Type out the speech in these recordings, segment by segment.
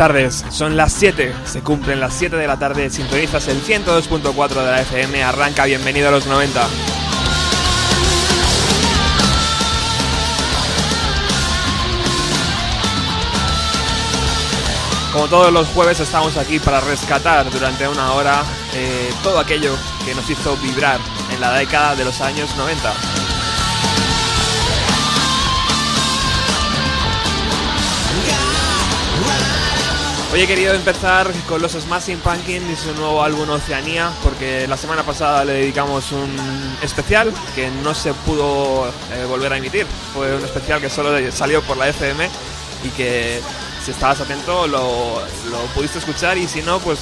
tardes, son las 7, se cumplen las 7 de la tarde, sintonizas el 102.4 de la FM, arranca bienvenido a los 90. Como todos los jueves estamos aquí para rescatar durante una hora eh, todo aquello que nos hizo vibrar en la década de los años 90. Hoy he querido empezar con los Smashing Pumpkins y su nuevo álbum Oceanía, porque la semana pasada le dedicamos un especial que no se pudo eh, volver a emitir. Fue un especial que solo salió por la FM y que si estabas atento lo, lo pudiste escuchar y si no, pues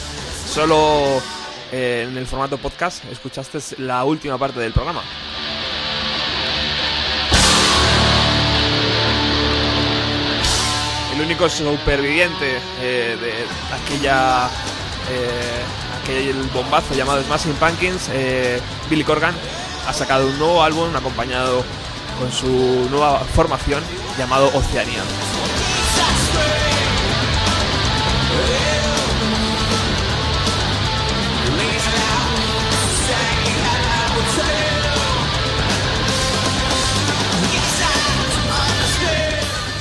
solo eh, en el formato podcast escuchaste la última parte del programa. El único superviviente eh, de aquella eh, aquel bombazo llamado Smashing Pumpkins, eh, Billy Corgan, ha sacado un nuevo álbum acompañado con su nueva formación llamado Oceanía.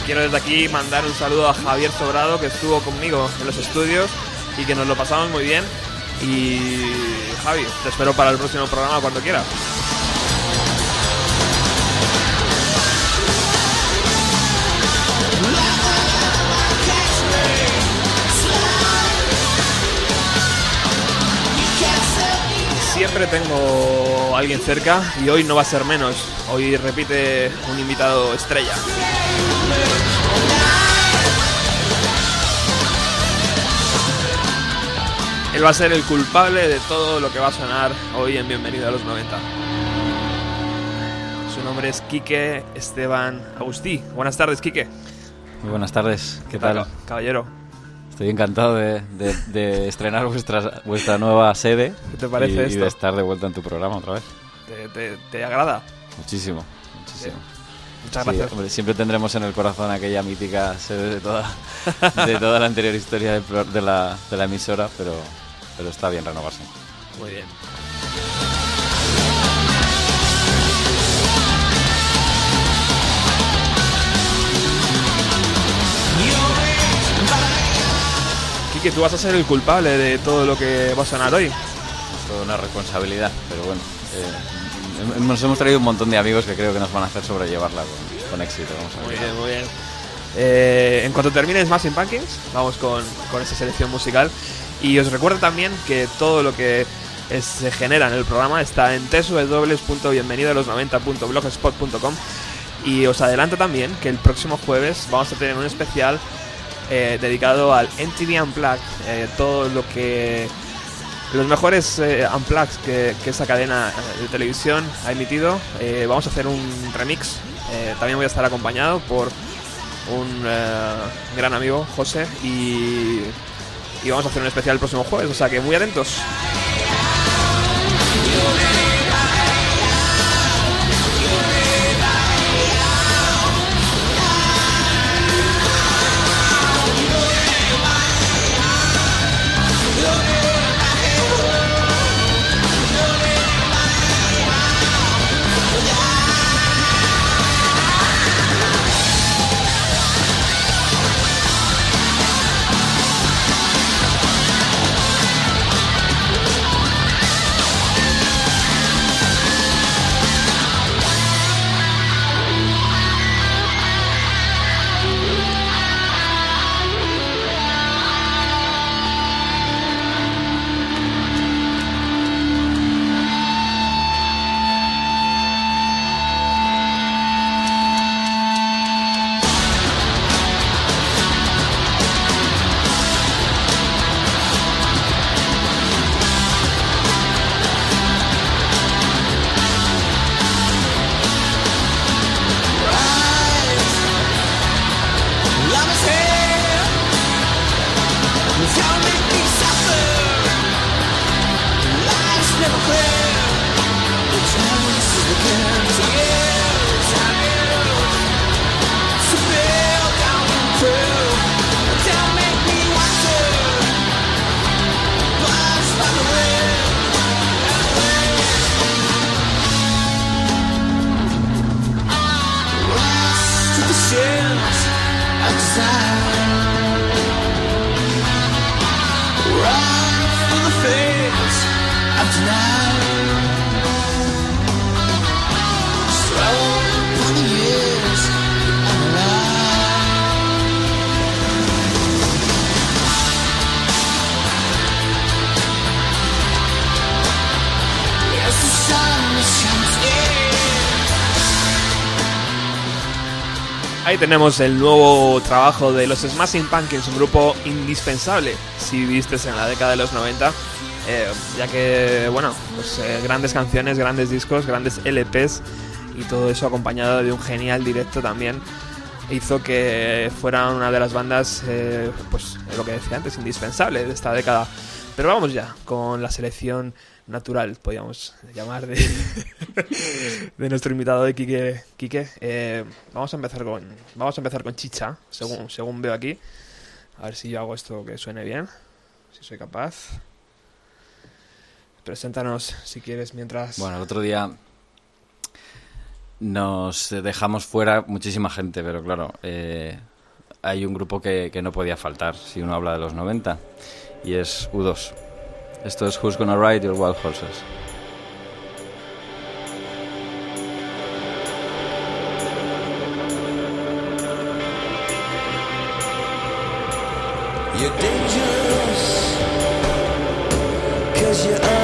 Quiero desde aquí mandar un saludo a Javier Sobrado que estuvo conmigo en los estudios y que nos lo pasamos muy bien. Y Javi, te espero para el próximo programa cuando quieras. Siempre tengo alguien cerca y hoy no va a ser menos. Hoy repite un invitado estrella. Él va a ser el culpable de todo lo que va a sonar hoy en Bienvenido a los 90. Su nombre es Quique Esteban Agustí. Buenas tardes, Quique. Muy buenas tardes, ¿qué tal? Caballero. Estoy encantado de, de- de estrenar vuestra, vuestra nueva sede ¿Qué te parece y, y esto? de estar de vuelta en tu programa otra vez. ¿Te, te- te agrada? Muchísimo, muchísimo. Muchas Sí, gracias. hombre, siempre tendremos en el corazón aquella mítica sede de toda, de toda la anterior historia de, la, de la emisora, pero, pero está bien renovarse. Muy bien. Quique, tú vas a ser el culpable de todo lo que va a sonar hoy. Toda una responsabilidad, pero bueno. eh, nos hemos traído un montón de amigos que creo que nos van a hacer sobrellevarla con, con éxito. Vamos a ver. Muy bien, muy bien. Eh, en cuanto termine Smashing Pumpkins, vamos con, con esa selección musical. Y os recuerdo también que todo lo que es- se genera en el programa está en www.bienvenidoalos90.blogspot.com y os adelanto también que el próximo jueves vamos a tener un especial eh, dedicado al MTV Unplugged, eh, todo lo que los mejores eh, unplugs que, que esa cadena eh, de televisión ha emitido. Eh, vamos a hacer un remix. Eh, también voy a estar acompañado por un gran amigo, José, y, y vamos a hacer un especial el próximo jueves, o sea que muy atentos. Ahí tenemos el nuevo trabajo de los Smashing Pumpkins, un grupo indispensable si vistes en la década de los 90, eh, ya que, bueno, pues, eh, grandes canciones, grandes discos, grandes LPs y todo eso acompañado de un genial directo también hizo que fueran una de las bandas, eh, pues lo que decía antes, indispensable de esta década. Pero vamos ya con la selección natural, podríamos llamar, de, de nuestro invitado de Quique. Quique. Eh, vamos a empezar con vamos a empezar con Chicha, según, según veo aquí. A ver si yo hago esto que suene bien, si soy capaz. Preséntanos si quieres mientras... Bueno, el otro día nos dejamos fuera muchísima gente, pero claro, eh, hay un grupo que, que no podía faltar si uno habla de los 90 y es U2. Esto es Who's Gonna Ride Your Wild Horses. You're dangerous, cause you're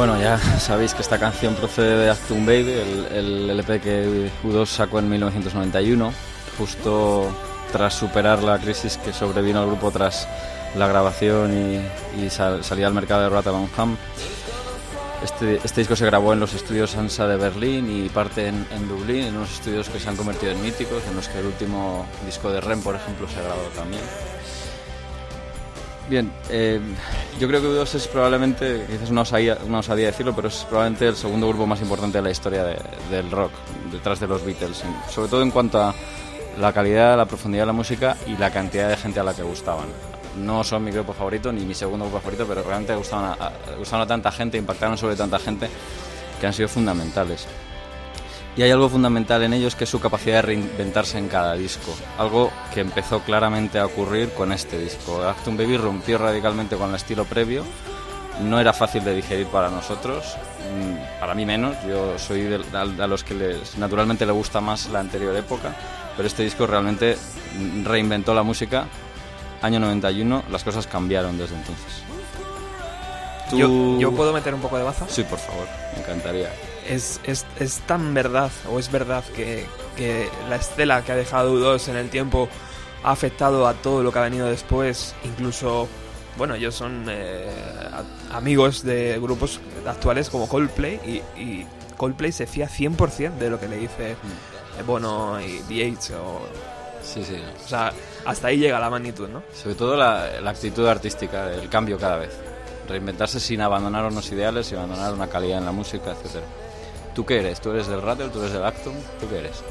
Bueno, ya sabéis que esta canción procede de Actum Baby, el, LP que U2 sacó en 1991, justo tras superar la crisis que sobrevino al grupo tras la grabación y, y sal- salida al mercado de Rotterdam. Este, este disco se grabó en los estudios ANSA de Berlín y parte en, en Dublín, en unos estudios que se han convertido en míticos, en los que el último disco de Rem, por ejemplo, se ha grabado también. Bien, eh, yo creo que U2 es probablemente, quizás una osadía, una osadía decirlo, pero es probablemente el segundo grupo más importante de la historia de- del rock, detrás de los Beatles, sobre todo en cuanto a la calidad, la profundidad de la música y la cantidad de gente a la que gustaban. No son mi grupo favorito ni mi segundo grupo favorito, pero realmente gustaban a tanta gente, impactaron sobre tanta gente que han sido fundamentales. Y hay algo fundamental en ellos que es su capacidad de reinventarse en cada disco. Algo que empezó claramente a ocurrir con este disco. Actum Baby rompió radicalmente con el estilo previo. No era fácil de digerir para nosotros, mm, para mí menos. Yo soy de, a, a los que les, naturalmente le gusta más la anterior época, pero este disco realmente mm, reinventó la música. Año 91, las cosas cambiaron desde entonces. Tú- Yo, yo puedo meter un poco de baza. Sí, por favor, me encantaría. Es, es, es tan verdad, o es verdad, que, que la estela que ha dejado U2 en el tiempo ha afectado a todo lo que ha venido después. Incluso, bueno, ellos son eh, amigos de grupos actuales como Coldplay y, y Coldplay se fía 100% de lo que le dice eh, Bono y The O, Sí, sí. o sea, hasta ahí llega la magnitud, ¿no? Sobre todo la, la actitud artística, el cambio cada vez. Reinventarse sin abandonar unos ideales, sin abandonar una calidad en la música, etcétera. ¿Tú qué eres? ¿Tú eres del Rattle? ¿Tú eres del Actum? ¿Tú qué eres?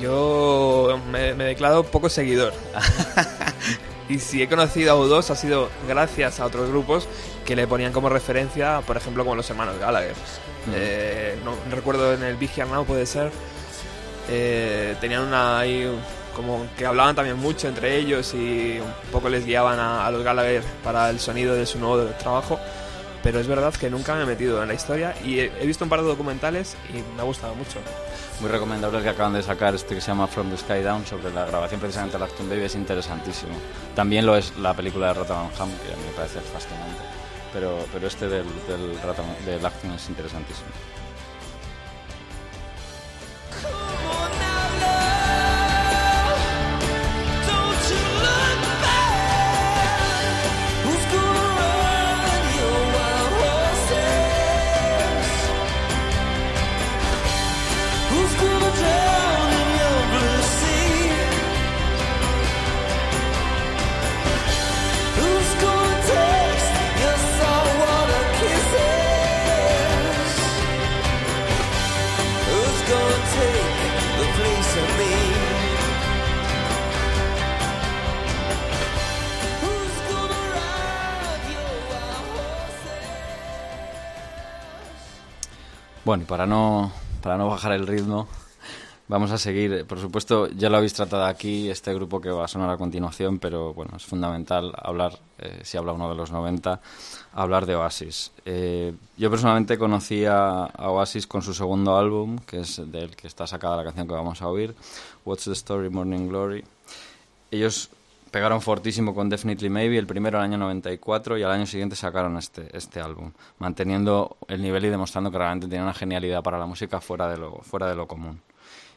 Yo me, me declaro poco seguidor. y si he conocido a U2 ha sido gracias a otros grupos que le ponían como referencia, por ejemplo, como los hermanos Gallagher. Eh, no, no recuerdo en el Big Here Now puede ser. eh, tenían una, ahí como que hablaban también mucho entre ellos y un poco les guiaban a, a los Gallagher para el sonido de su nuevo trabajo. Pero es verdad que nunca me he metido en la historia y he, visto un par de documentales y me ha gustado mucho. Muy recomendable el que acaban de sacar, este que se llama From the Sky Down, sobre la grabación precisamente de Acton Baby, es interesantísimo. También lo es la película de Rotterdam Ham, que a mí me parece fascinante. Pero, pero este del, del, del Acton es interesantísimo. Bueno, para no, para no bajar el ritmo, vamos a seguir. Por supuesto, ya lo habéis tratado aquí, este grupo que va a sonar a continuación, pero bueno, es fundamental hablar, eh, si habla uno de los 90, hablar de Oasis. Eh, yo personalmente conocí a, a Oasis con su segundo álbum, que es del que está sacada la canción que vamos a oír, What's the Story, Morning Glory. Ellos pegaron fortísimo con Definitely Maybe, el primero al año 94 y al año siguiente sacaron este, este álbum, manteniendo el nivel y demostrando que realmente tenían una genialidad para la música fuera de lo, fuera de lo común.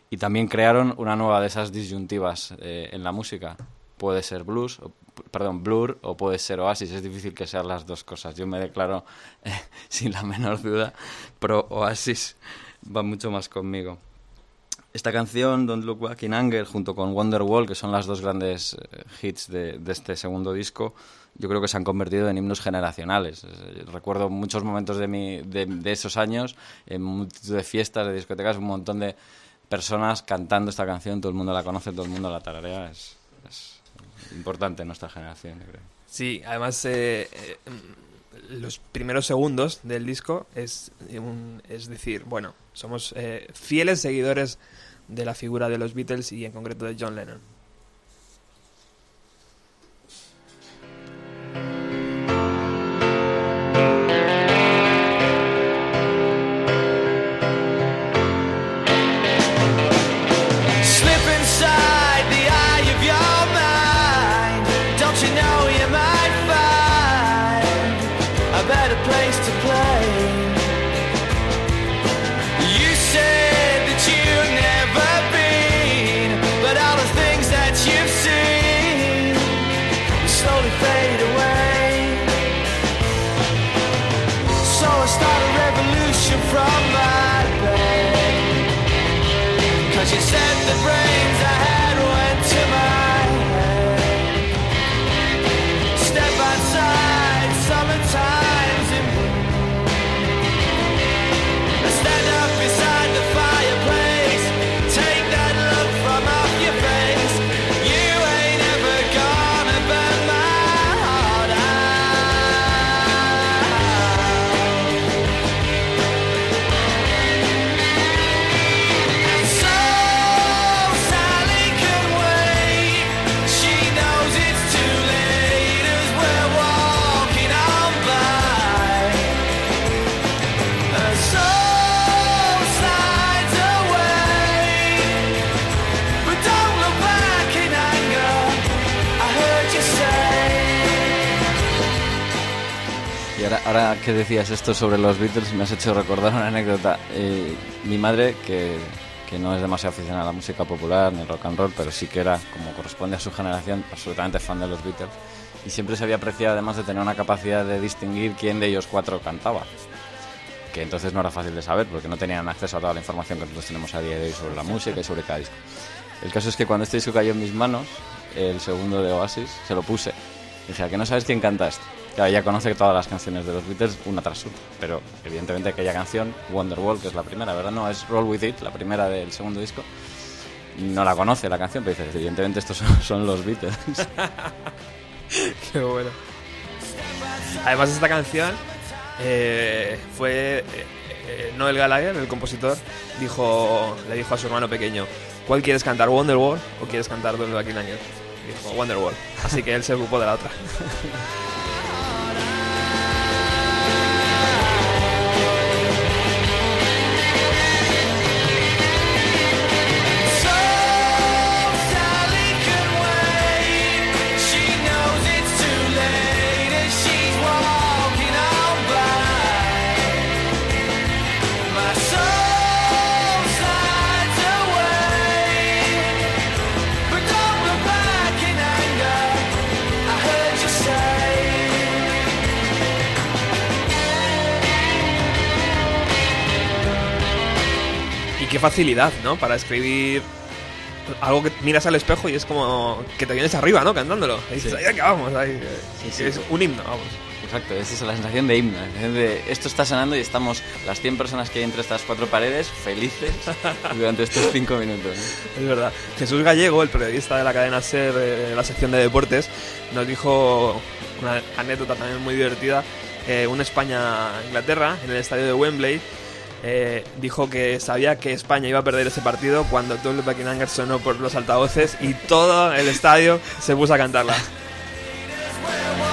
Y también crearon una nueva de esas disyuntivas eh, en la música. Puede ser blues, perdón, blur o puede ser oasis. Es difícil que sean las dos cosas. Yo me declaro, eh, sin la menor duda, pro oasis. Va mucho más conmigo. Esta canción, Don't Look Back in Anger, junto con Wonderwall, que son las dos grandes eh, hits de, de este segundo disco, yo creo que se han convertido en himnos generacionales. Recuerdo muchos momentos de, mi, de, de esos años, en multitud de fiestas, de discotecas, un montón de personas cantando esta canción, todo el mundo la conoce, todo el mundo la tararea. Es, es importante en nuestra generación, yo creo. Sí, además eh, eh, los primeros segundos del disco es, un- es decir, bueno, somos eh, fieles seguidores de la figura de los Beatles y en concreto de John Lennon. From ahora, que decías esto sobre los Beatles, me has hecho recordar una anécdota. Eh, mi madre, que, que no es demasiado aficionada a la música popular ni rock and roll, pero sí que era, como corresponde a su generación, absolutamente fan de los Beatles. Y siempre se había apreciado, además de tener una capacidad de distinguir quién de ellos cuatro cantaba. Que entonces no era fácil de saber, porque no tenían acceso a toda la información que nosotros tenemos a día de hoy sobre la música y sobre cada disco. El caso es que cuando este disco cayó en mis manos, el segundo de Oasis, se lo puse. Dije, ¿a que no sabes quién canta esto? Claro, ella conoce todas las canciones de los Beatles una tras otra, pero evidentemente aquella canción, Wonderwall, que es la primera, ¿verdad? No, es Roll With It, la primera del segundo disco. No la conoce la canción, pero dice, evidentemente estos son, los Beatles. Qué bueno. Además, esta canción eh, fue. eh, eh, Noel Gallagher, el compositor, dijo, le dijo a su hermano pequeño: ¿cuál quieres cantar, Wonderwall o quieres cantar Duel of the King Angels? Y dijo, Wonderwall. Así que él se ocupó de la otra. qué facilidad, ¿no? Para escribir algo que miras al espejo y es como que te vienes arriba, ¿no? Cantándolo. Y dices, Sí. ahí acabamos. Ahí, Sí, sí. es un himno, vamos. Exacto, esa es la sensación de himno. de esto está sonando y estamos las 100 personas que hay entre estas cuatro paredes felices durante estos 5 minutos. ¿no? Es verdad. Jesús Gallego, el periodista de la cadena SER, eh, la sección de deportes, nos dijo una anécdota también muy divertida. Eh, un España-Inglaterra en el estadio de Wembley. Eh, dijo que sabía que España iba a perder ese partido cuando Double Buckingham sonó por los altavoces y todo el estadio se puso a cantarla.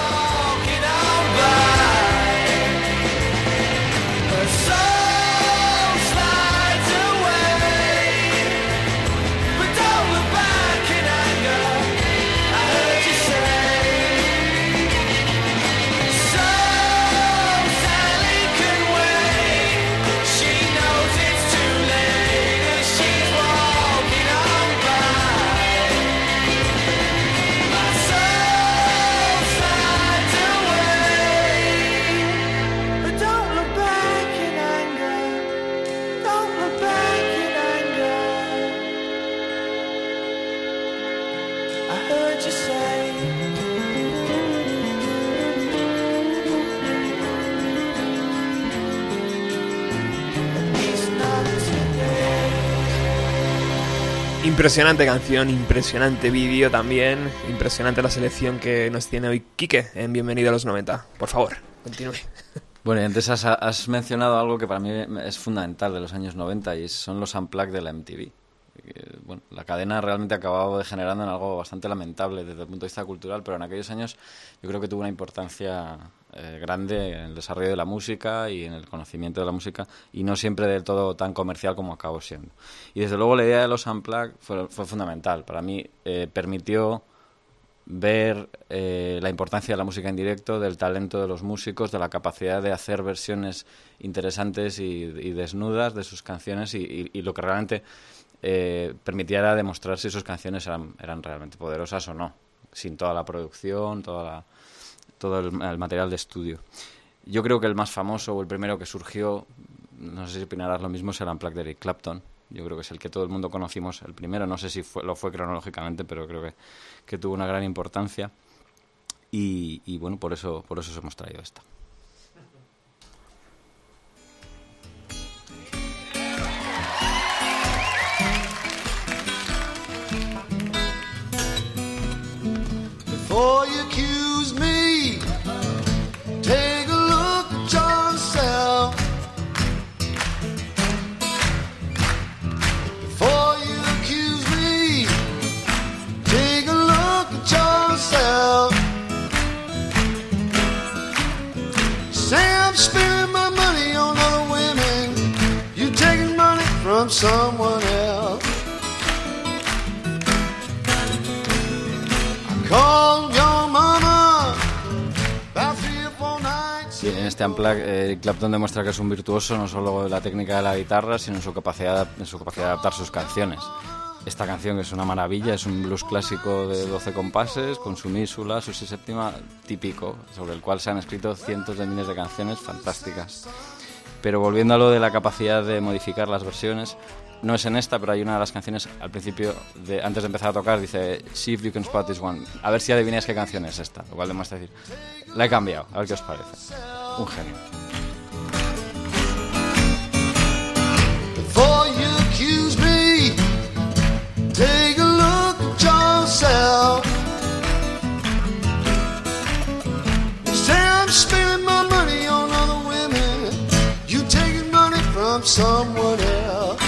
Impresionante canción, impresionante vídeo también, impresionante la selección que nos tiene hoy Quique en Bienvenido a los 90. Por favor, continúe. Bueno, y antes has, has mencionado algo que para mí es fundamental de los años 90 y son los unplugged de la MTV. Eh, Bueno, la cadena realmente ha acabado degenerando en algo bastante lamentable desde el punto de vista cultural, pero en aquellos años yo creo que tuvo una importancia eh, grande en el desarrollo de la música y en el conocimiento de la música y no siempre del todo tan comercial como acabó siendo. Y desde luego la idea de los unplugged fue, fundamental. Para mí eh, permitió ver eh, la importancia de la música en directo, del talento de los músicos, de la capacidad de hacer versiones interesantes y, desnudas de sus canciones y, lo que realmente eh, permitía era demostrar si sus canciones eran, eran realmente poderosas o no, sin toda la producción, toda la- todo el, el material de estudio. Yo creo que el más famoso o el primero que surgió, no sé si opinarás lo mismo, es el Unplugged Eric Clapton. Yo creo que es el que todo el mundo conocimos, el primero, no sé si fue- lo fue cronológicamente, pero creo que, que tuvo una gran importancia. Y, y bueno, por eso, por eso os hemos traído esta. Someone else. En este Unplugged, eh, Clapton demuestra que es un virtuoso no solo de la técnica de la guitarra, sino en su capacidad, en su capacidad de adaptar sus canciones. Esta canción que es una maravilla, es un blues clásico de 12 compases, con su mísula, su séptima típico, sobre el cual se han escrito cientos de miles de canciones fantásticas. Pero volviendo a lo de la capacidad de modificar las versiones, no es en esta, pero hay una de las canciones al principio, antes de empezar a tocar, dice, see if you can spot this one. A ver si adivináis qué canción es esta, lo cual demuestra decir, la he cambiado, a ver qué os parece. Un genio. My money on from someone else.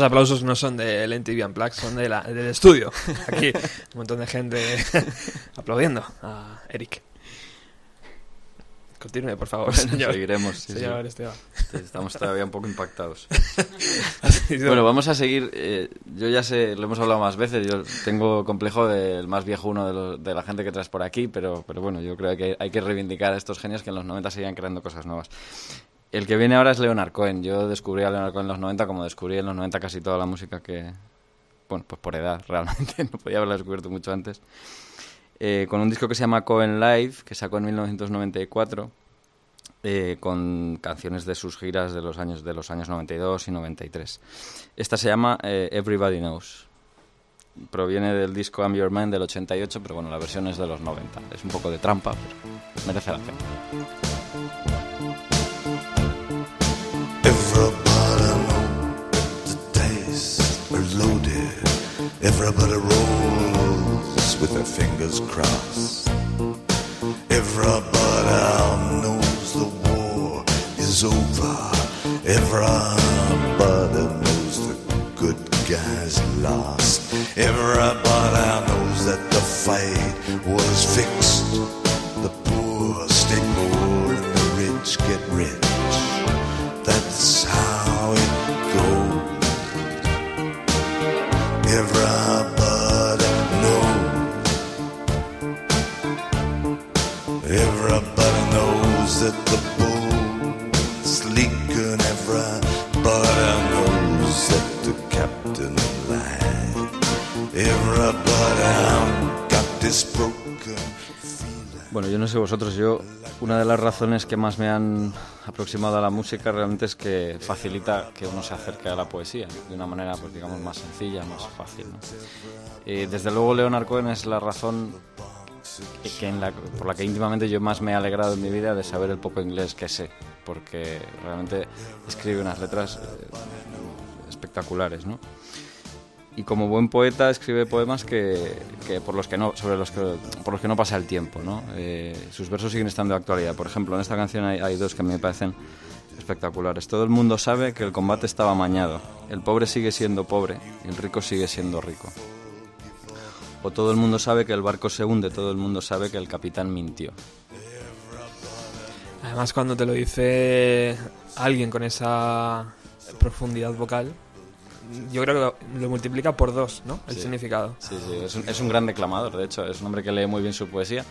Esos aplausos no son del NTV Unplugged, son de la- del estudio. Aquí, un montón de gente aplaudiendo a Eric. Continúe, por favor, señor. Seguiremos. sí, sí. Señor Esteban. Estamos todavía un poco impactados. Bueno, vamos a seguir. eh, yo ya sé, lo hemos hablado más veces. Yo tengo complejo del más viejo uno de, los- de la gente que traes por aquí, pero, pero bueno, yo creo que hay que reivindicar a estos genios que en los 90 seguían creando cosas nuevas. El que viene ahora es Leonard Cohen. Yo descubrí a Leonard Cohen en los 90, como descubrí en los 90 casi toda la música que. Bueno, pues por edad, realmente. No podía haberla descubierto mucho antes. Eh, con un disco que se llama Cohen Live, que sacó en 1994 eh, con canciones de sus giras de los años de los años 92 y 93. Esta se llama eh, Everybody Knows. Proviene del disco I'm Your Man del 88, pero bueno, la versión es de los 90. Es un poco de trampa, pero merece la pena. Everybody rolls with their fingers crossed. Everybody knows the war is over. Everybody knows the good guys lost. Everybody knows that the fight was fixed. Bueno, yo no sé vosotros, yo una de las razones que más me han aproximado a la música realmente es que facilita que uno se acerque a la poesía de una manera, pues digamos, más sencilla, más fácil. Eh, desde luego, Leonard Cohen es la razón por la que íntimamente yo más me he alegrado en mi vida de saber el poco inglés que sé, porque realmente escribe unas letras eh, espectaculares, ¿no? Y como buen poeta escribe poemas que, que por los que no sobre los que por los que no pasa el tiempo ¿no? Eh, sus versos siguen estando de actualidad. Por ejemplo en esta canción hay, hay dos que me parecen espectaculares. Todo el mundo sabe que el combate estaba amañado. El pobre sigue siendo pobre y el rico sigue siendo rico. O todo el mundo sabe que el barco se hunde todo el mundo sabe que el capitán mintió. Además, cuando te lo dice alguien con esa profundidad vocal, yo creo que lo multiplica por dos, ¿no? El Sí. significado. Sí, sí, es un, es un gran declamador, de hecho, es un hombre que lee muy bien su poesía.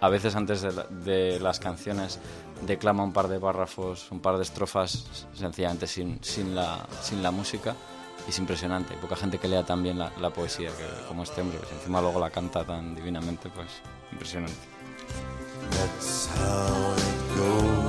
A veces antes de, la- de las canciones declama un par de párrafos, un par de estrofas, sencillamente sin, sin, la, sin la música. Y es impresionante, hay poca gente que lea tan bien la, la poesía que, como este hombre, pues encima luego la canta tan divinamente, pues impresionante. That's how it goes.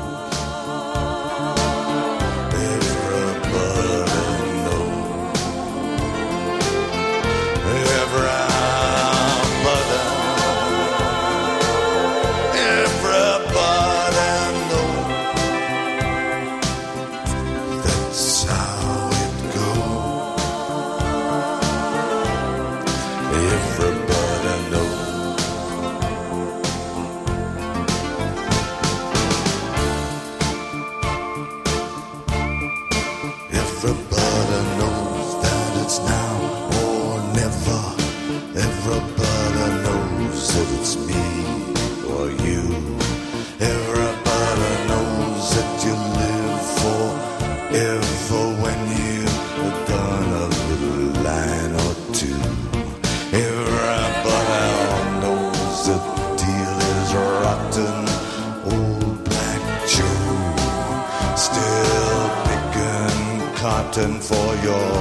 Cotton for your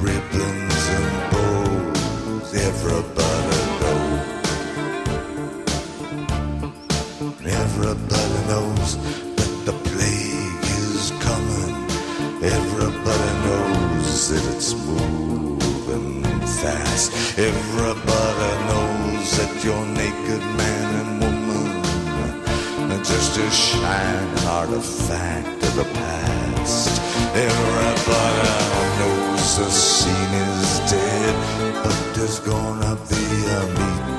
ribbons and bows. Everybody knows. Everybody knows that the plague is coming. Everybody knows that it's moving fast. Everybody knows that you're naked man and woman are just a shining artifact of the past. Everybody knows the scene is dead, but there's gonna be a meter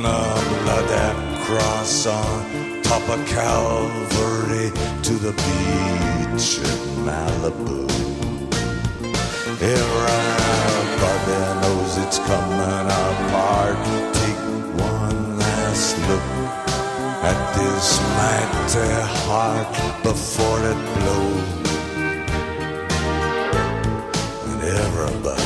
From the blood cross on top of Calvary to the beach in Malibu. Everybody knows it's coming apart. Take one last look at this mighty heart before it blows. And everybody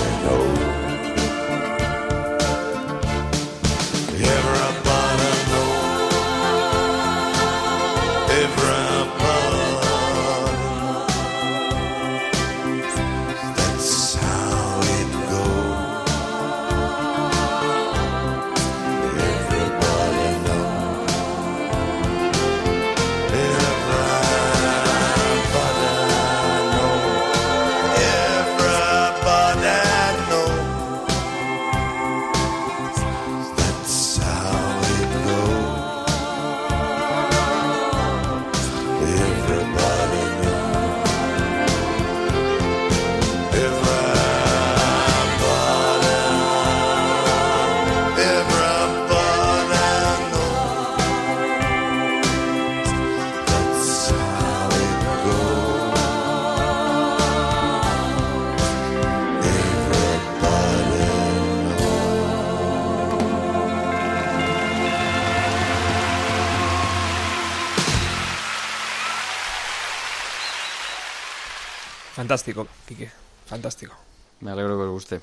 Fantástico, Quique. Fantástico. Me alegro que os guste.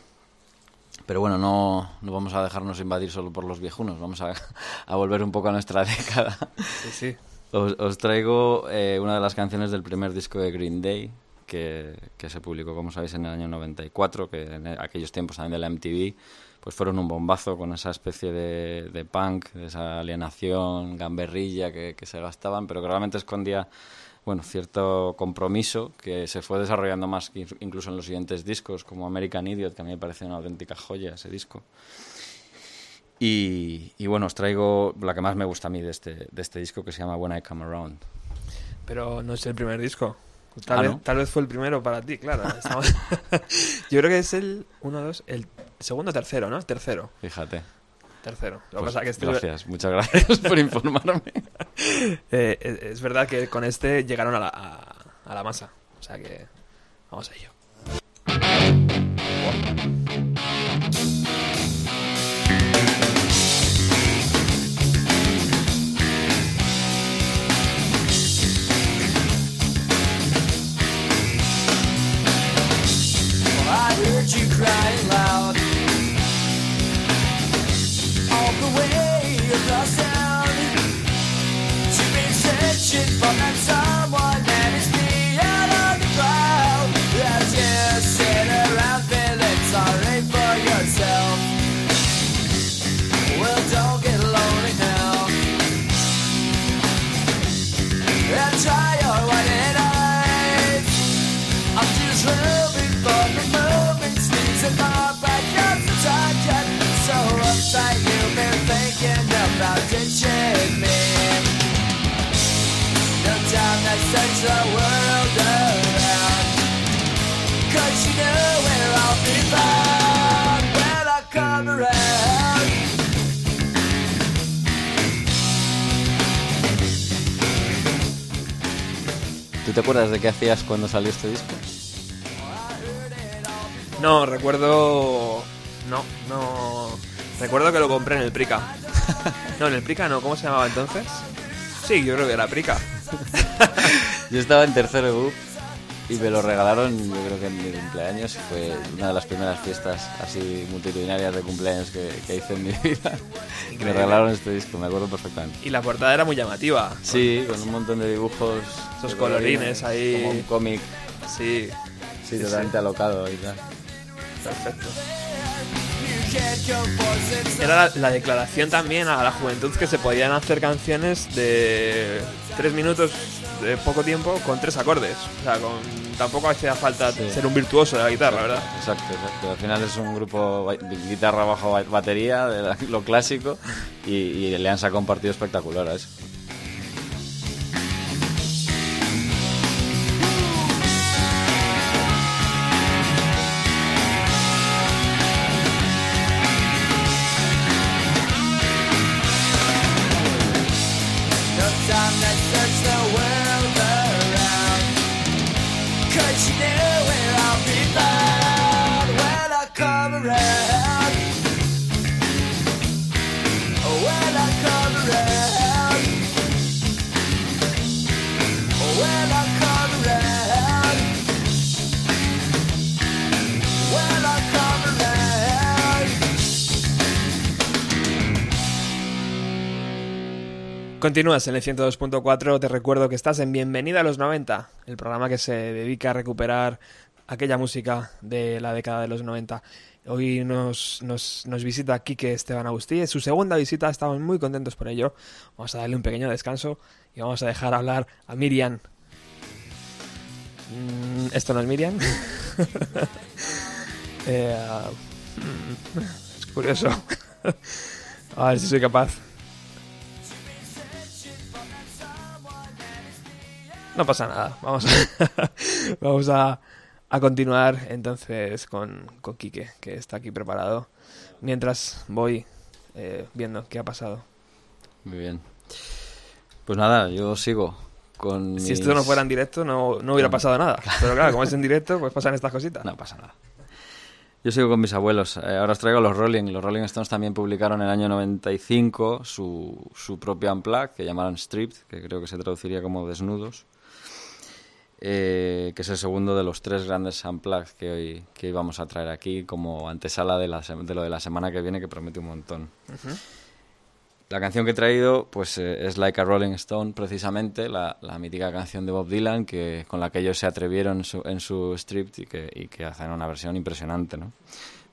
Pero bueno, no, no vamos a dejarnos invadir solo por los viejunos, vamos a, a volver un poco a nuestra década. Sí, sí. Os, os traigo eh, una de las canciones del primer disco de Green Day, que, que se publicó, como sabéis, en el año 94, que en aquellos tiempos también de la MTV, pues fueron un bombazo con esa especie de, de punk, de esa alienación, gamberrilla que, que se gastaban, pero que realmente escondía bueno, cierto compromiso que se fue desarrollando más que incluso en los siguientes discos, como American Idiot, que a mí me parece una auténtica joya ese disco. Y, y bueno, os traigo la que más me gusta a mí de este, de este disco, que se llama When I Come Around. Pero no es el primer disco. Tal, Ah, vez, ¿no? tal vez fue el primero para ti, claro. Estamos- Yo creo que es el 1, 2, el segundo o tercero, ¿no? Tercero. Fíjate. Tercero. Lo que Pues, pasa que este, Gracias, muchas gracias por informarme. eh, es es verdad que con este llegaron a la, a, a la masa. O sea que vamos a ello. Acuerdas de qué hacías cuando salió este disco? No, recuerdo. No, no. Recuerdo que lo compré en el Prica. No, en el Prica no, ¿cómo se llamaba entonces? Sí, yo creo que era Prica. Yo estaba en tercero BUP y me lo regalaron, yo creo que en mi cumpleaños. Fue una de las primeras fiestas así multitudinarias de cumpleaños que, que hice en mi vida. Me regalaron este disco, me acuerdo perfectamente. Y la portada era muy llamativa. Sí, con un montón de dibujos. Esos de colorines ahí. Como un cómic, Sí, sí, Sí, totalmente alocado y tal. perfecto. Era la, la declaración también a la juventud que se podían hacer canciones de tres minutos de poco tiempo con tres acordes. O sea, con, tampoco hacía falta Sí. ser un virtuoso de la guitarra, ¿verdad? Exacto, exacto. Al final es un grupo de guitarra bajo ba- batería, de lo clásico, y, y le han sacado un partido espectacular a eso. Continúas en el 102.4, te recuerdo que estás en Bienvenida a los 90, el programa que se dedica a recuperar aquella música de la década de los 90. Hoy nos, nos, nos visita Quique Esteban Agustí, es su segunda visita, estamos muy contentos por ello. Vamos a darle un pequeño descanso y vamos a dejar hablar a Miriam. Mm, ¿Esto no es Miriam? Eh, ah, mm, es curioso. a ver si soy capaz. No pasa nada. Vamos a, vamos a, a continuar entonces con, con Quique, que está aquí preparado. Mientras voy eh, viendo qué ha pasado. Muy bien. Pues nada, yo sigo con. Si mis- esto no fuera en directo no, no hubiera pasado nada. Pero claro, como es en directo, pues pasan estas cositas. No pasa nada. Yo sigo con mis abuelos. Eh, ahora os traigo los Rolling. Los Rolling Stones también publicaron en el año 95 su, su propio unplug que llamaron Stripped, que creo que se traduciría como Desnudos. Eh, que es el segundo de los tres grandes unplugs que hoy, que hoy vamos a traer aquí como antesala de, la, sem- de lo de la semana que viene que promete un montón. La canción que he traído pues eh, es Like a Rolling Stone, precisamente, la, la mítica canción de Bob Dylan que, con la que ellos se atrevieron en su, en su strip y que, y que hacen una versión impresionante. ¿no?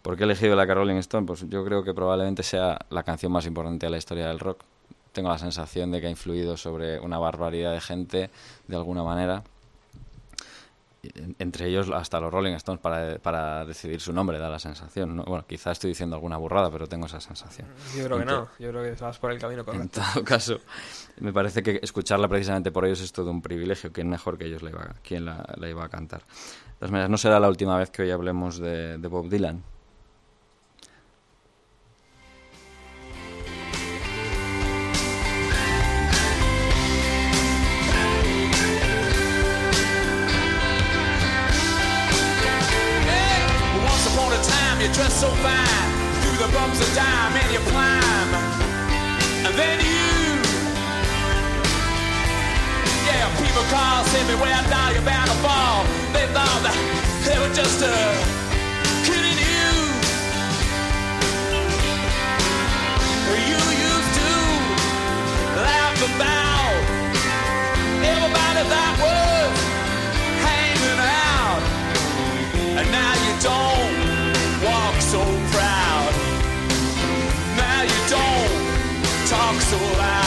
¿Por qué he elegido Like a Rolling Stone? Pues yo creo que probablemente sea la canción más importante de la historia del rock. Tengo la sensación de que ha influido sobre una barbaridad de gente de alguna manera. En- entre ellos hasta los Rolling Stones para, para decidir su nombre, da la sensación. ¿no? Bueno, quizá estoy diciendo alguna burrada, pero tengo esa sensación. Yo creo que En no. Yo creo que vas por el camino En correcto. todo caso, me parece que escucharla precisamente por ellos es todo un privilegio. ¿Quién mejor que ellos la iba, quién la, la iba a cantar? De todas maneras, no será la última vez que hoy hablemos de, de Bob Dylan. Bumps of dime and you climb, and then you, yeah, people call, say me where down you're bound to fall. They thought that they were just uh, kidding you. You used to laugh about everybody that was hanging out. And now you don't pessoa.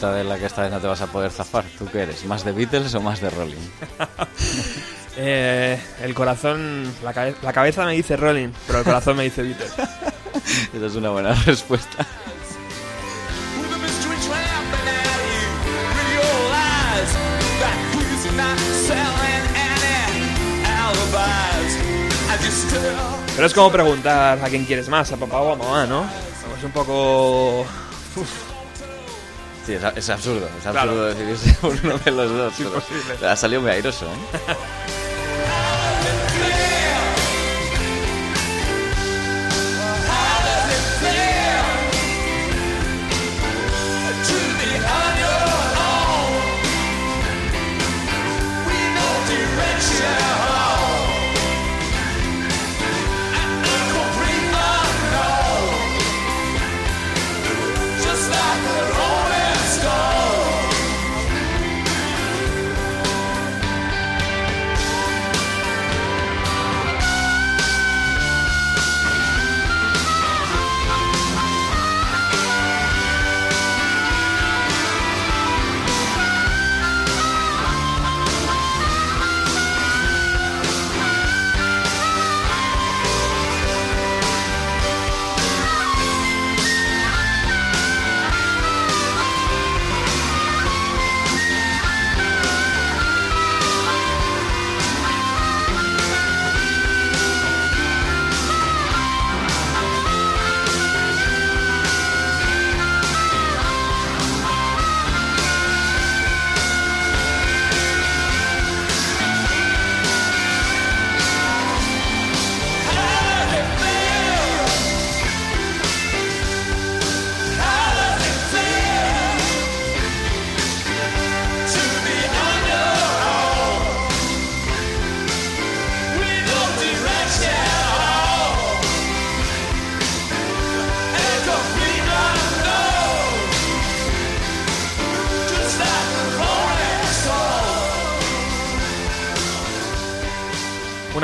Pregunta de la que esta vez no te vas a poder zafar. ¿Tú qué eres? ¿Más de Beatles o más de Rolling? Eh, el corazón, la, cabe- la cabeza me dice Rolling, pero el corazón me dice Beatles. Esa es una buena respuesta. Pero es como preguntar a quién quieres más, a papá o a mamá, ¿no? Es un poco... Sí, es, es absurdo. Es Claro. absurdo decidirse por uno de los dos. pero. Ha salido muy airoso, ¿eh?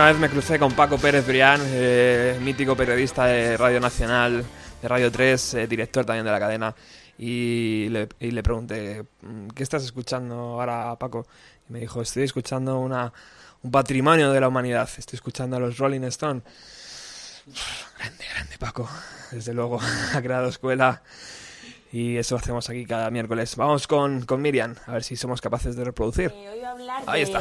Una vez me crucé con Paco Pérez Brián, eh, mítico periodista de Radio Nacional, de Radio 3, eh, director también de la cadena, y le, y le pregunté, "Mm, ¿qué estás escuchando ahora, Paco? Y me dijo, estoy escuchando una, un patrimonio de la humanidad, estoy escuchando a los Rolling Stone. Grande, grande, Paco. Desde luego, ha creado escuela y eso hacemos aquí cada miércoles. Vamos con, con Miriam, a ver si somos capaces de reproducir. Eh, hoy voy a hablar Ahí de- está.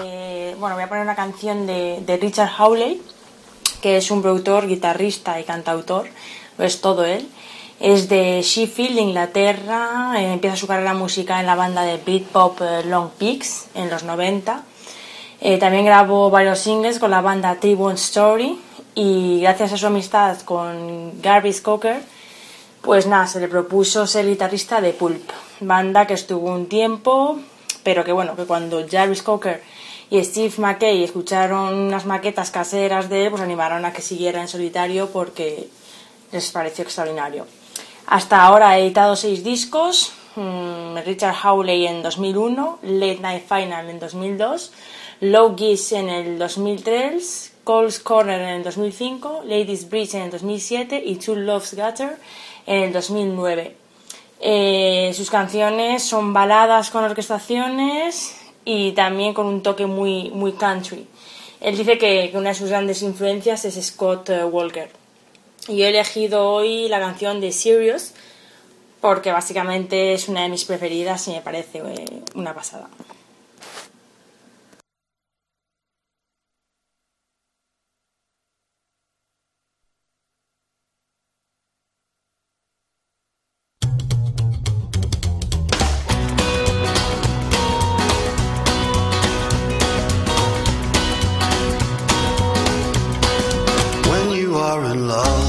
Bueno, voy a poner una canción de, de Richard Hawley, que es un productor, guitarrista y cantautor, lo es todo él. Es de Sheffield, Inglaterra, eh, empieza su carrera musical en la banda de Britpop eh, Long Peaks en los 90. Eh, también grabó varios singles con la banda Tribune Story y gracias a su amistad con Garvis Cocker, pues nada, se le propuso ser guitarrista de Pulp, banda que estuvo un tiempo, pero que bueno, que cuando Jarvis Cocker y Steve McKay escucharon unas maquetas caseras de él, pues animaron a que siguiera en solitario porque les pareció extraordinario. Hasta ahora ha editado seis discos, mm, Richard Hawley en 2001, Late Night Final en 2002, Low Geese en el 2003, Cole's Corner en el 2005, Ladies Bridge en el 2007 y Two Loves Gutter en el 2009. Eh, sus canciones son baladas con orquestaciones y también con un toque muy, muy country. Él dice que, una de sus grandes influencias es Scott eh, Walker. Y yo he elegido hoy la canción de Sirius porque básicamente es una de mis preferidas y me parece eh, una pasada. Are in love?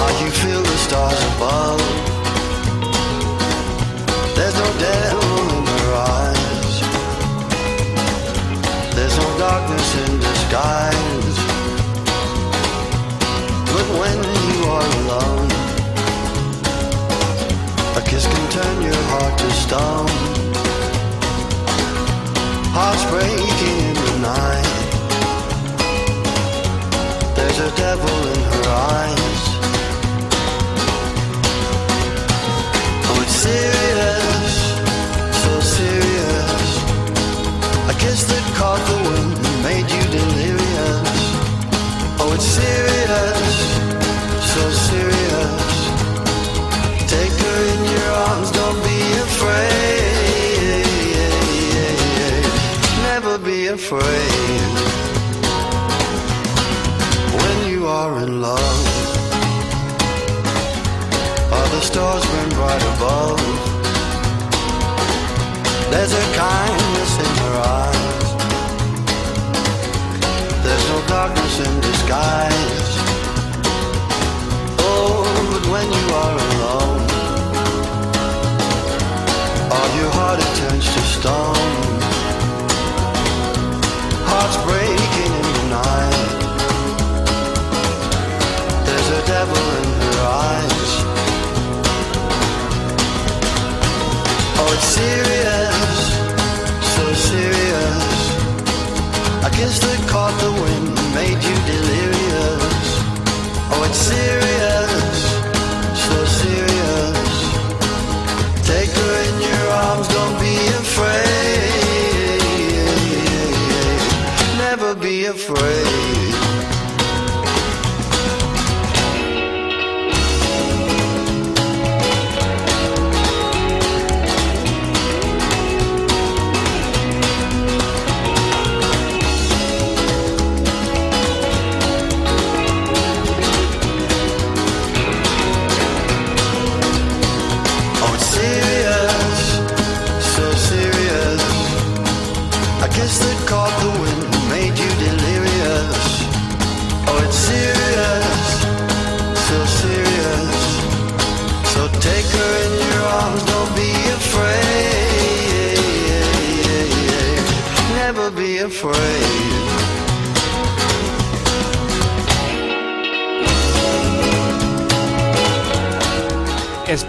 Are you feel the stars above? There's no devil in their eyes. There's no darkness in disguise. But when you are alone, a kiss can turn your heart to stone. Disguise. Oh, but when you are alone, all your heart it turns to stone. Hearts breaking in the night. There's a devil in her eyes. Oh, it's serious, Guess that caught the wind made you delirious. Oh, it's serious,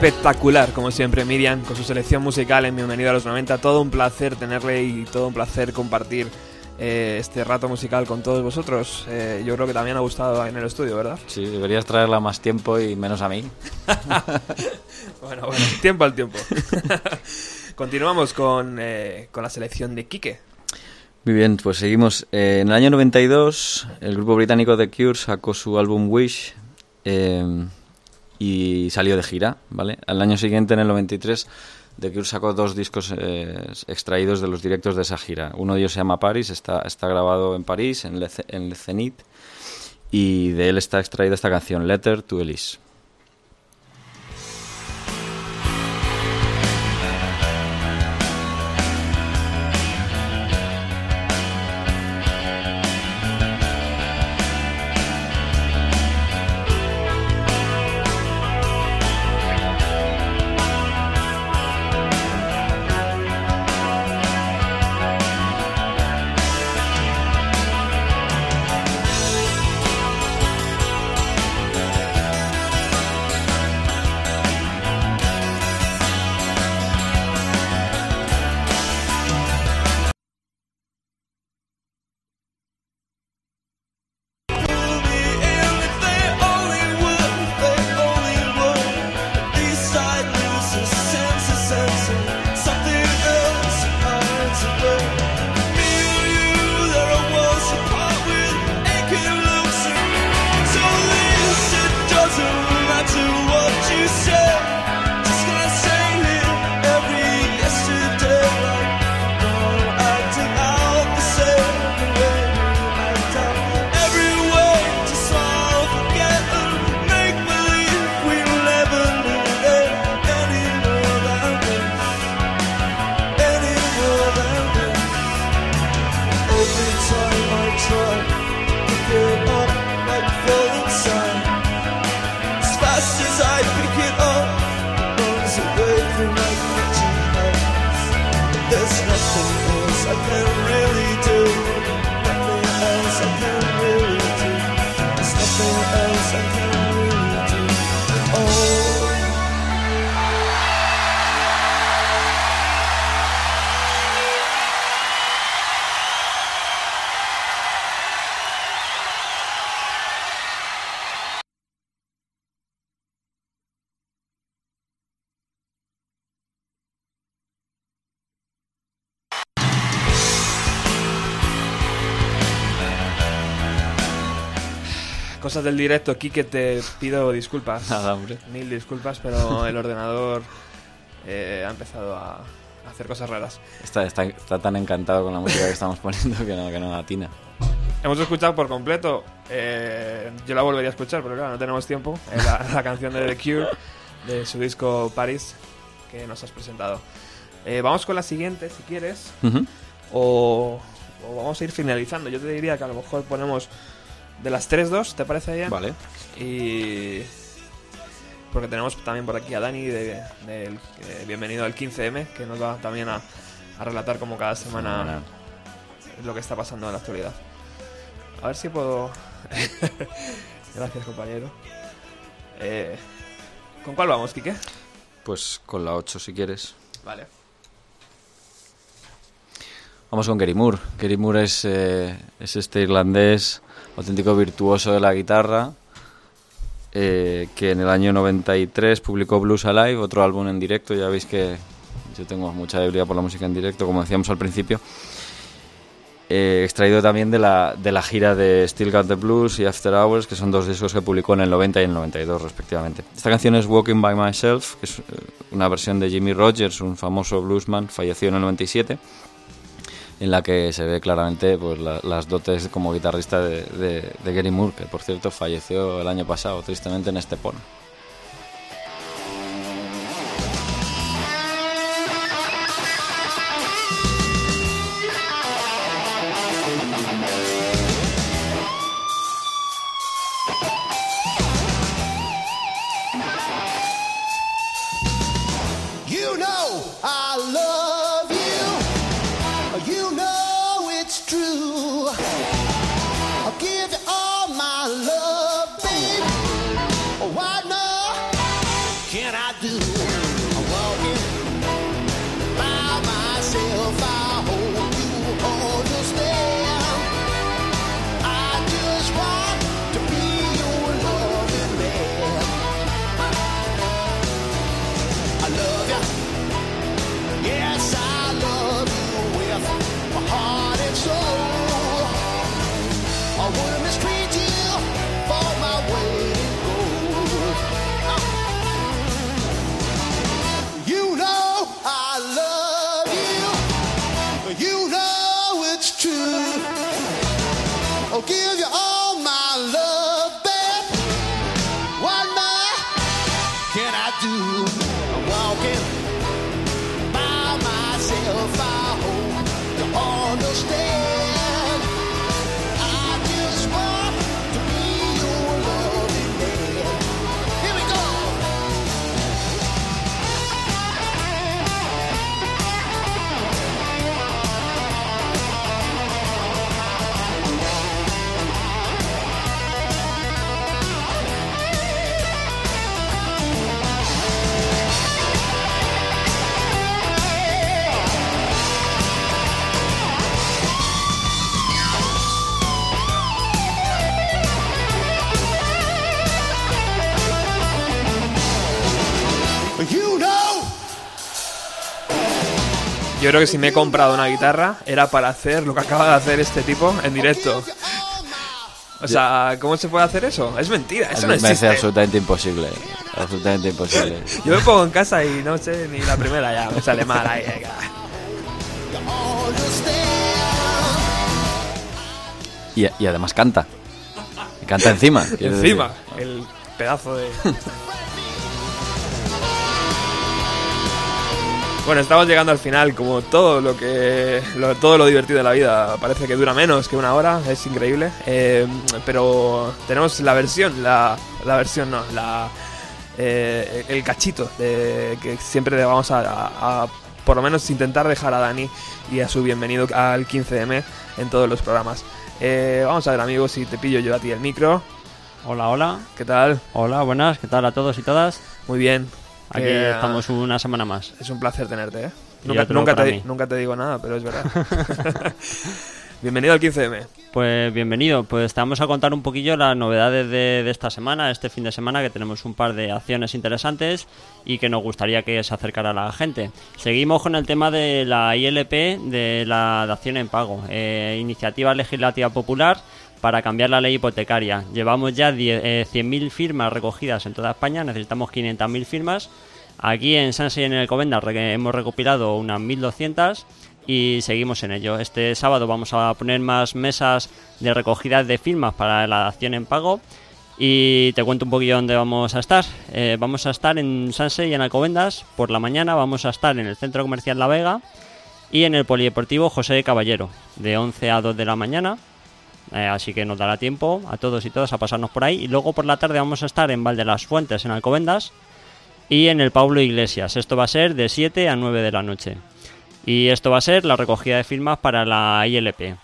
Espectacular, como siempre, Miriam, con su selección musical en Bienvenido a los 90. Todo un placer tenerle y todo un placer compartir eh, este rato musical con todos vosotros. Eh, yo creo que también ha gustado en el estudio, ¿verdad? Sí, deberías traerla más tiempo y menos a mí. Bueno, bueno, tiempo al tiempo. Continuamos con, eh, con la selección de Quique. Muy bien, pues seguimos. Eh, en el año 92, el grupo británico The Cure sacó su álbum Wish eh, y salió de gira, ¿vale? Al año siguiente, en el 93, The Cure sacó dos discos eh, extraídos de los directos de esa gira. Uno de ellos se llama Paris, está, está grabado en París, en Le, en y de él está extraída esta canción, Letter to Elise. Cosas del directo, Kike, te pido disculpas. Nada, hombre. Mil disculpas, pero el ordenador eh, ha empezado a hacer cosas raras. Está, está, está tan encantado con la música que estamos poniendo que no, que no atina. Hemos escuchado por completo, eh, yo la volvería a escuchar, pero claro, no tenemos tiempo, eh, la, la canción de The Cure, de su disco Paris, que nos has presentado. Eh, vamos con la siguiente, si quieres, Ujú. o, o vamos a ir finalizando. Yo te diría que a lo mejor ponemos de las 3-2, ¿te parece bien? Vale. Y. Porque tenemos también por aquí a Dani de, eh, Bienvenido al 15M, que nos va también a, a relatar como cada semana lo que está pasando en la actualidad. A ver si puedo. Gracias, compañero. Eh, ¿Con cuál vamos, Quique? Pues con la 8 si quieres. Vale. Vamos con Gary Moore. Gary Moore es, eh, es este irlandés auténtico virtuoso de la guitarra eh, que en el año 93 publicó Blues Alive, otro álbum en directo. Ya veis que yo tengo mucha debilidad por la música en directo, como decíamos al principio. Eh, extraído también de la, de la gira de Still Got the Blues y After Hours, que son dos discos que publicó en el 90 y el 92 respectivamente. Esta canción es Walking by Myself, que es eh, una versión de Jimmy Rogers, un famoso bluesman, falleció en el 97 en la que se ve claramente pues, la- las dotes como guitarrista de, de, Gary Moore, que por cierto falleció el año pasado, tristemente en Estepona. Yo creo que si me he comprado una guitarra era para hacer lo que acaba de hacer este tipo en directo. O sea, ¿cómo se puede hacer eso? Es mentira, eso no me parece existe. absolutamente imposible. Absolutamente imposible. Yo me pongo en casa y no sé ni la primera ya, me sale mal ahí. Y, y además canta. Canta encima. Encima, decir. el pedazo de... Bueno, estamos llegando al final, como todo lo que lo- todo lo divertido de la vida parece que dura menos que una hora, es increíble. Eh, pero tenemos la versión, la, la versión no, la eh, el cachito de que siempre le vamos a, a- a por lo menos intentar dejar a Dani y a su bienvenido al 15M en todos los programas. Eh, vamos a ver amigos si te pillo yo a ti el micro. Hola, hola. ¿Qué tal? Hola, buenas. ¿Qué tal a todos y todas? Muy bien. Aquí Que, estamos una semana más. Es un placer tenerte, ¿eh? Nunca, te, nunca te digo nada, pero es verdad. Bienvenido al 15M. Pues bienvenido, pues te vamos a contar un poquillo las novedades de, de esta semana, este fin de semana, que tenemos un par de acciones interesantes y que nos gustaría que se acercara a la gente. Seguimos con el tema de la ILP, de la dación en pago, eh, iniciativa legislativa popular para cambiar la ley hipotecaria. Llevamos ya 10, eh, 100.000 firmas recogidas en toda España, necesitamos 500.000 firmas. Aquí en Sanse y en el Covendas re- hemos recopilado unas 1.200 y seguimos en ello. Este sábado vamos a poner más mesas de recogida de firmas para la dación en pago. Y te cuento un poquillo dónde vamos a estar. Eh, vamos a estar en Sanse y en Alcobendas. Por la mañana vamos a estar en el Centro Comercial La Vega y en el Polideportivo José Caballero, de 11 a 2 de la mañana. Eh, así que nos dará tiempo a todos y todas a pasarnos por ahí. Y luego por la tarde vamos a estar en Valde las Fuentes, en Alcobendas, y en el Pablo Iglesias. Esto va a ser de 7 a 9 de la noche. Y esto va a ser la recogida de firmas para la ILP.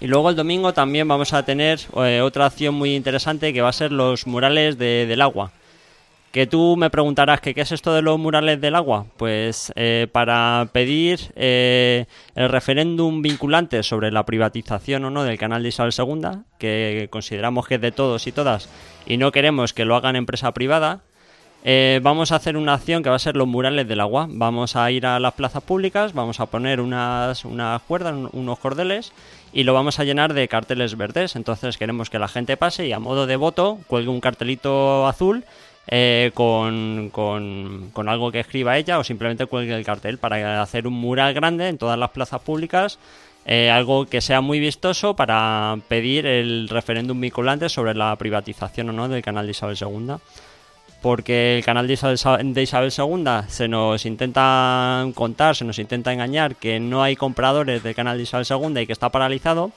Y luego el domingo también vamos a tener eh, otra acción muy interesante que va a ser los murales de- del agua. Que tú me preguntarás que qué es esto de los murales del agua. Pues eh, para pedir eh, el referéndum vinculante sobre la privatización o no del canal de Isabel II, que consideramos que es de todos y todas, y no queremos que lo hagan empresa privada, eh, vamos a hacer una acción que va a ser los murales del agua. Vamos a ir a las plazas públicas, vamos a poner unas, unas cuerdas, un- unos cordeles y lo vamos a llenar de carteles verdes. Entonces queremos que la gente pase y a modo de voto cuelgue un cartelito azul eh, con, con- con algo que escriba ella o simplemente cuelgue el cartel para hacer un mural grande en todas las plazas públicas. eh, algo que sea muy vistoso para pedir el referéndum vinculante sobre la privatización o no del canal de Isabel II porque el canal de Isabel, II se nos intenta contar, se nos intenta engañar que no hay compradores del canal de Isabel II y que está paralizado,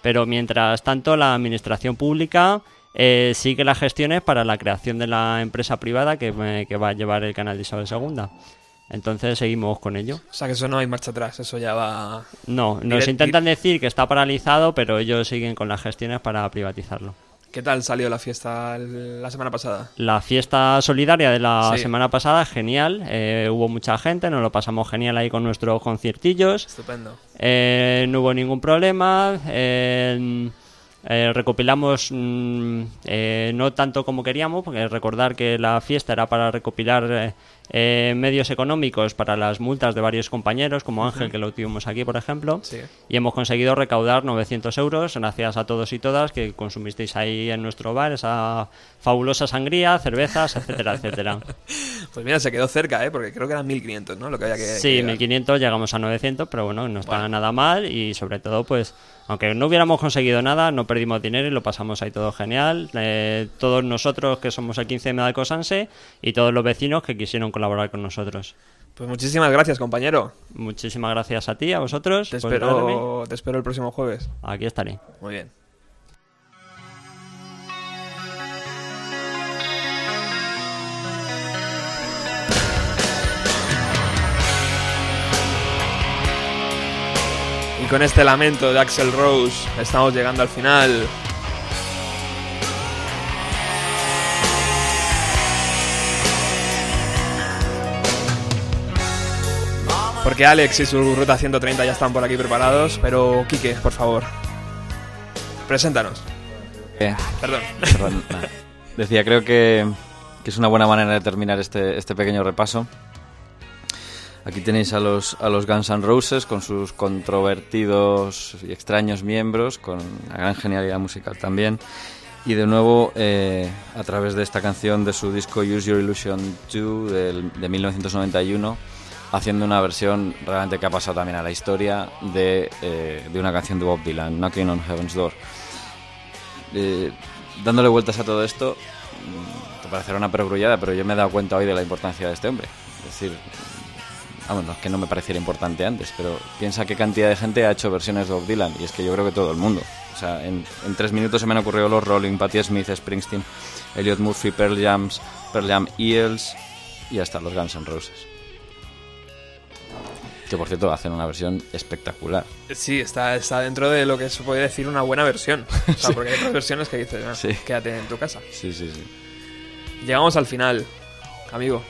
pero mientras tanto la administración pública eh, sigue las gestiones para la creación de la empresa privada que, eh, que va a llevar el canal de Isabel II. Entonces seguimos con ello. O sea que eso no hay marcha atrás, eso ya va... No, nos intentan decir que está paralizado, pero ellos siguen con las gestiones para privatizarlo. ¿Qué tal salió la fiesta la semana pasada? La fiesta solidaria de la Sí. semana pasada, genial. eh, hubo mucha gente, nos lo pasamos genial ahí con nuestros conciertillos. Estupendo. eh, no hubo ningún problema. eh, eh, recopilamos mm, eh, no tanto como queríamos, porque recordar que la fiesta era para recopilar eh, eh, medios económicos para las multas de varios compañeros, como Ángel, que lo tuvimos aquí, por ejemplo. Sí. Y hemos conseguido recaudar 900 euros, gracias a todos y todas que consumisteis ahí en nuestro bar esa fabulosa sangría, cervezas, etcétera, etcétera. Pues mira, se quedó cerca, ¿eh? Porque creo que eran 1500, ¿no? Lo que había que... que Sí, llegar. 1500 llegamos a 900, pero bueno, no está Bueno. nada mal y sobre todo, pues, aunque no hubiéramos conseguido nada, no perdimos dinero y lo pasamos ahí todo genial. Eh, todos nosotros que somos el 15 de Medalco Sanse y todos los vecinos que quisieron colaborar con nosotros. Pues muchísimas gracias, compañero. Muchísimas gracias a ti, a vosotros. Te espero, te espero el próximo jueves. Aquí estaré. Muy bien. Con este lamento de Axel Rose estamos llegando al final. Porque Alex y su ruta 130 ya están por aquí preparados, pero Quique, por favor, preséntanos. Eh, Perdón. Decía, creo que, que es una buena manera de terminar este, este pequeño repaso. Aquí tenéis a los, a los Guns N' Roses con sus controvertidos y extraños miembros, con una gran genialidad musical también. Y de nuevo, eh, a través de esta canción de su disco Use Your Illusion 2 del- de 1991, haciendo una versión realmente que ha pasado también a la historia de, eh, de una canción de Bob Dylan, Knocking on Heaven's Door. Eh, dándole vueltas a todo esto, mm, te parecerá una perogrullada, pero yo me he dado cuenta hoy de la importancia de este hombre. Es decir, vamos, no es que no me pareciera importante antes, pero piensa qué cantidad de gente ha hecho versiones de Bob Dylan, y es que yo creo que todo el mundo. O sea, en, en tres minutos se me han ocurrido los Rolling, Patti Smith, Springsteen, Elliot Murphy, Pearl, Jams, Pearl Jam, Eels y hasta los Guns N' Roses. Que por cierto hacen una versión espectacular. Sí, está, está dentro de lo que se puede decir una buena versión. O sea, porque hay otras versiones que dices, "Ah, Sí. quédate en tu casa. Sí, sí, sí. Llegamos al final, amigo.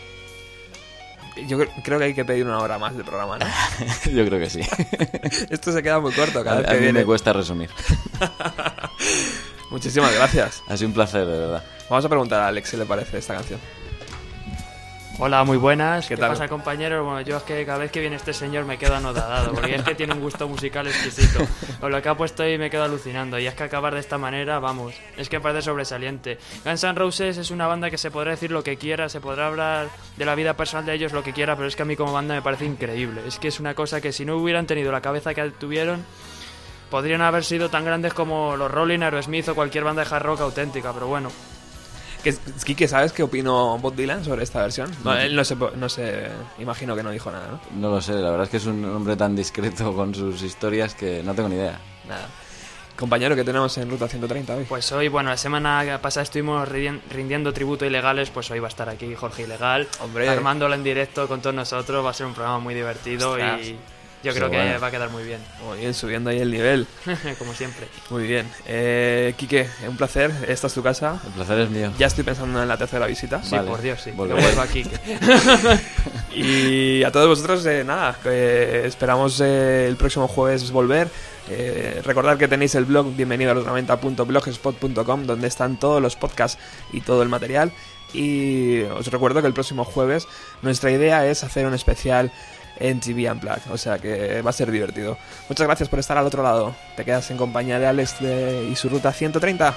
Yo cre- creo que hay que pedir una hora más de programa, ¿no? Yo creo que sí. Esto se queda muy corto A, cada vez a que mí viene. me cuesta resumir. Muchísimas gracias. Ha sido un placer, de verdad. Vamos a preguntar a Alex si le parece esta canción. Hola, muy buenas. ¿Qué ¿Qué, tal? pasa, compañeros? Bueno, yo es que cada vez que viene este señor me quedo anodadado, porque es que tiene un gusto musical exquisito. Con lo que ha puesto ahí me quedo alucinando. Y es que acabar de esta manera, vamos, es que parece sobresaliente. Guns N' Roses es una banda que se podrá decir lo que quiera, se podrá hablar de la vida personal de ellos lo que quiera, pero es que a mí como banda me parece increíble. Es que es una cosa que si no hubieran tenido la cabeza que tuvieron, podrían haber sido tan grandes como los Rolling, Aerosmith o cualquier banda de hard rock auténtica, pero bueno. ¿Qué, Kike, ¿sabes qué opinó Bob Dylan sobre esta versión? No, él no se, no se... Imagino que no dijo nada, ¿no? No lo sé, la verdad es que es un hombre tan discreto con sus historias que no tengo ni idea. Nada. Compañero, ¿qué tenemos en Ruta 130 hoy? Pues hoy, bueno, la semana pasada estuvimos rindiendo tributo a ilegales, pues hoy va a estar aquí Jorge Ilegal, Hombre. armándolo en directo con todos nosotros, va a ser un programa muy divertido Ostras. y yo Sí, creo que bueno. va a quedar muy bien, Muy bien, subiendo ahí el nivel. como siempre. Muy bien. Eh, Quique, un placer. Esta es tu casa. El placer es mío. Ya estoy pensando en la tercera visita. Sí, Vale, por Dios, sí. volveré. Que vuelva aquí. Y a todos vosotros, eh, nada, eh, esperamos eh, el próximo jueves volver. Eh, recordad que tenéis el blog bienvenido a los 90.blogspot.com donde están todos los podcasts y todo el material. Y os recuerdo que el próximo jueves nuestra idea es hacer un especial en TV Unplugged, o sea que va a ser divertido. Muchas gracias por estar al otro lado. Te quedas en compañía de Alex y su ruta 130.